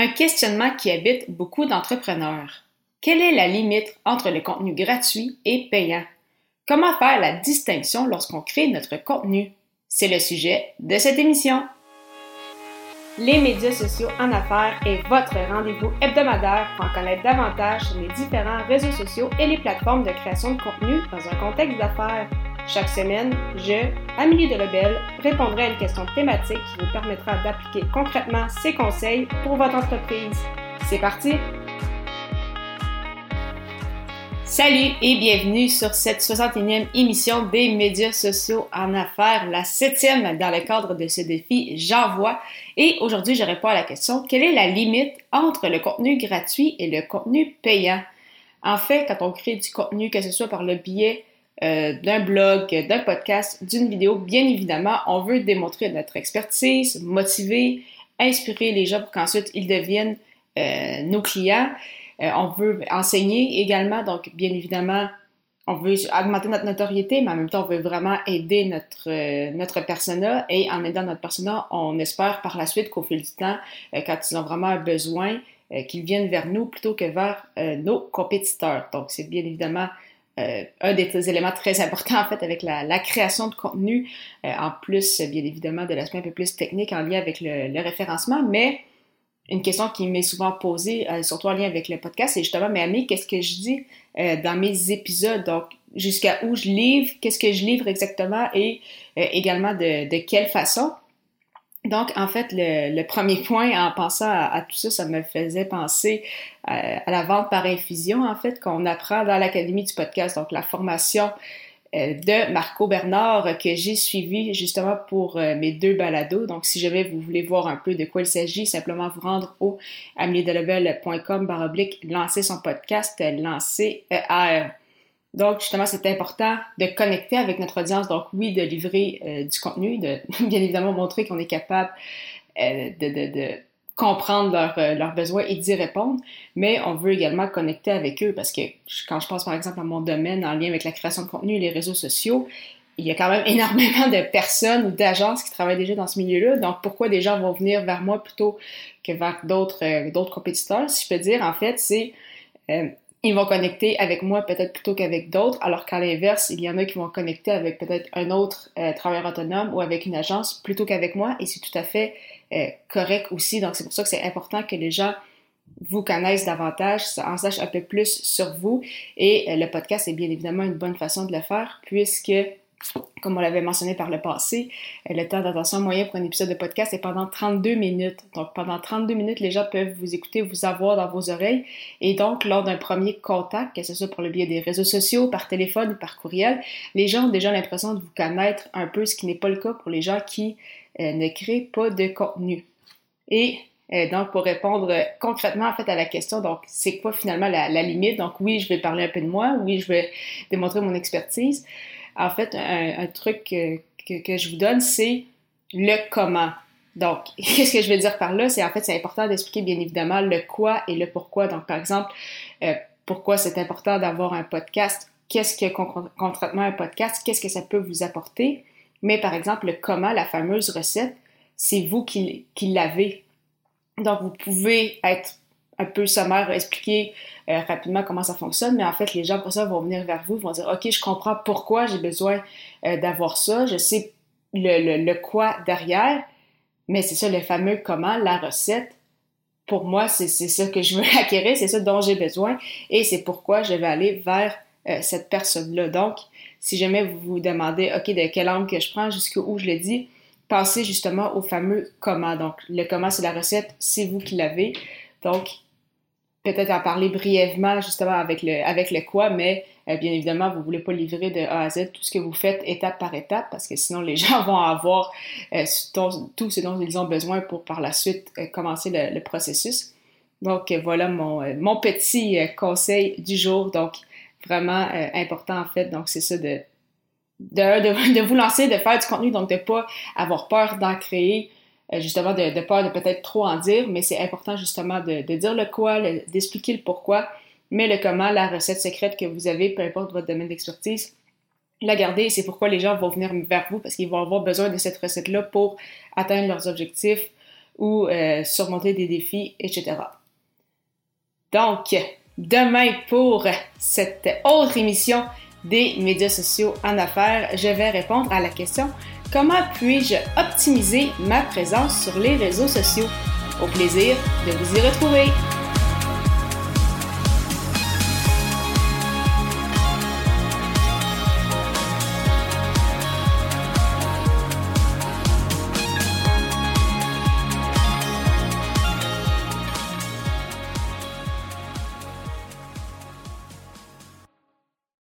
Un questionnement qui habite beaucoup d'entrepreneurs. Quelle est la limite entre le contenu gratuit et payant? Comment faire la distinction lorsqu'on crée notre contenu? C'est le sujet de cette émission. Les médias sociaux en affaires est votre rendez-vous hebdomadaire pour en connaître davantage sur les différents réseaux sociaux et les plateformes de création de contenu dans un contexte d'affaires. Chaque semaine, je, Amélie Delebel, répondrai à une question thématique qui vous permettra d'appliquer concrètement ces conseils pour votre entreprise. C'est parti! Salut et bienvenue sur cette 61e émission des médias sociaux en affaires, la septième dans le cadre de ce défi J'envoie. Et aujourd'hui, je réponds à la question, quelle est la limite entre le contenu gratuit et le contenu payant? En fait, quand on crée du contenu, que ce soit par le biais euh, d'un blog, d'un podcast, d'une vidéo, bien évidemment, on veut démontrer notre expertise, motiver, inspirer les gens pour qu'ensuite ils deviennent euh, nos clients. Euh, on veut enseigner également, donc bien évidemment, on veut augmenter notre notoriété, mais en même temps, on veut vraiment aider notre, notre persona et en aidant notre persona, on espère par la suite qu'au fil du temps, quand ils ont vraiment un besoin, qu'ils viennent vers nous plutôt que vers nos compétiteurs. Donc, c'est bien évidemment euh, un des éléments très importants en fait avec la, création de contenu, euh, en plus bien évidemment de l'aspect un peu plus technique en lien avec le, référencement, mais une question qui m'est souvent posée, euh, surtout en lien avec le podcast, c'est justement, mais Annie, qu'est-ce que je dis dans mes épisodes? Donc, jusqu'à où je livre, qu'est-ce que je livre exactement? Et également de quelle façon? Donc, en fait, le, premier point, en pensant à, tout ça, ça me faisait penser à, la vente par infusion, en fait, qu'on apprend dans l'Académie du podcast, donc la formation euh, de Marco Bernard que j'ai suivi justement pour euh, mes deux balados. Donc, si jamais vous voulez voir un peu de quoi il s'agit, simplement vous rendre au ameliedelebel.com baroblique lancer son podcast, lancer ER. Donc, justement, c'est important de connecter avec notre audience. Donc, oui, de livrer euh, du contenu, de bien évidemment montrer qu'on est capable euh, de, comprendre euh, leurs besoins et d'y répondre, mais on veut également connecter avec eux parce que quand je pense par exemple à mon domaine en lien avec la création de contenu et les réseaux sociaux, il y a quand même énormément de personnes ou d'agences qui travaillent déjà dans ce milieu-là. Donc, pourquoi des gens vont venir vers moi plutôt que vers d'autres d'autres compétiteurs, si je peux dire, en fait, c'est ils vont connecter avec moi peut-être plutôt qu'avec d'autres, alors qu'à l'inverse, il y en a qui vont connecter avec peut-être un autre euh, travailleur autonome ou avec une agence plutôt qu'avec moi, et c'est tout à fait euh, correct aussi. Donc c'est pour ça que c'est important que les gens vous connaissent davantage, en sachent un peu plus sur vous, et euh, le podcast est bien évidemment une bonne façon de le faire, puisque comme on l'avait mentionné par le passé, euh, le temps d'attention moyen pour un épisode de podcast est pendant 32 minutes. Donc, pendant 32 minutes, les gens peuvent vous écouter, vous avoir dans vos oreilles. Et donc, lors d'un premier contact, que ce soit pour le biais des réseaux sociaux, par téléphone ou par courriel, les gens ont déjà l'impression de vous connaître un peu, ce qui n'est pas le cas pour les gens qui euh, ne créent pas de contenu. Et euh, donc, pour répondre concrètement en fait à la question, donc c'est quoi finalement la, la limite? Donc, oui, je vais parler un peu de moi, oui, je vais démontrer mon expertise en fait, un, truc que, je vous donne, c'est le comment. Donc, qu'est-ce que je veux dire par là? C'est en fait, c'est important d'expliquer bien évidemment le quoi et le pourquoi. Donc, par exemple, euh, pourquoi c'est important d'avoir un podcast? Qu'est-ce que concrètement un podcast? Qu'est-ce que ça peut vous apporter? Mais par exemple, le comment, la fameuse recette, c'est vous qui, qui l'avez. Donc, vous pouvez être un peu sommaire, expliquer euh, rapidement comment ça fonctionne, mais en fait, les gens pour ça vont venir vers vous, vont dire, OK, je comprends pourquoi j'ai besoin euh, d'avoir ça, je sais le, le, quoi derrière, mais c'est ça le fameux comment, la recette. Pour moi, c'est ça que je veux acquérir, c'est ça dont j'ai besoin, et c'est pourquoi je vais aller vers euh, cette personne-là. Donc, si jamais vous vous demandez, OK, de quel angle que je prends, jusqu'où je le dis, pensez justement au fameux comment. Donc, le comment, c'est la recette, c'est vous qui l'avez. Donc, peut-être en parler brièvement justement avec le, avec le quoi, mais euh, bien évidemment, vous ne voulez pas livrer de A à Z tout ce que vous faites étape par étape parce que sinon les gens vont avoir euh, tout ce dont ils ont besoin pour par la suite euh, commencer le, processus. Donc voilà mon, mon petit conseil du jour. Donc vraiment important en fait. Donc c'est ça de, de, de, vous lancer, de faire du contenu, donc de ne pas avoir peur d'en créer, justement de, de peur de peut-être trop en dire, mais c'est important justement de, de, dire le quoi, d'expliquer le pourquoi, mais le comment, la recette secrète que vous avez, peu importe votre domaine d'expertise, la garder. C'est pourquoi les gens vont venir vers vous parce qu'ils vont avoir besoin de cette recette-là pour atteindre leurs objectifs ou euh, surmonter des défis, etc. Donc, demain pour cette autre émission des médias sociaux en affaires, je vais répondre à la question comment puis-je optimiser ma présence sur les réseaux sociaux? Au plaisir de vous y retrouver!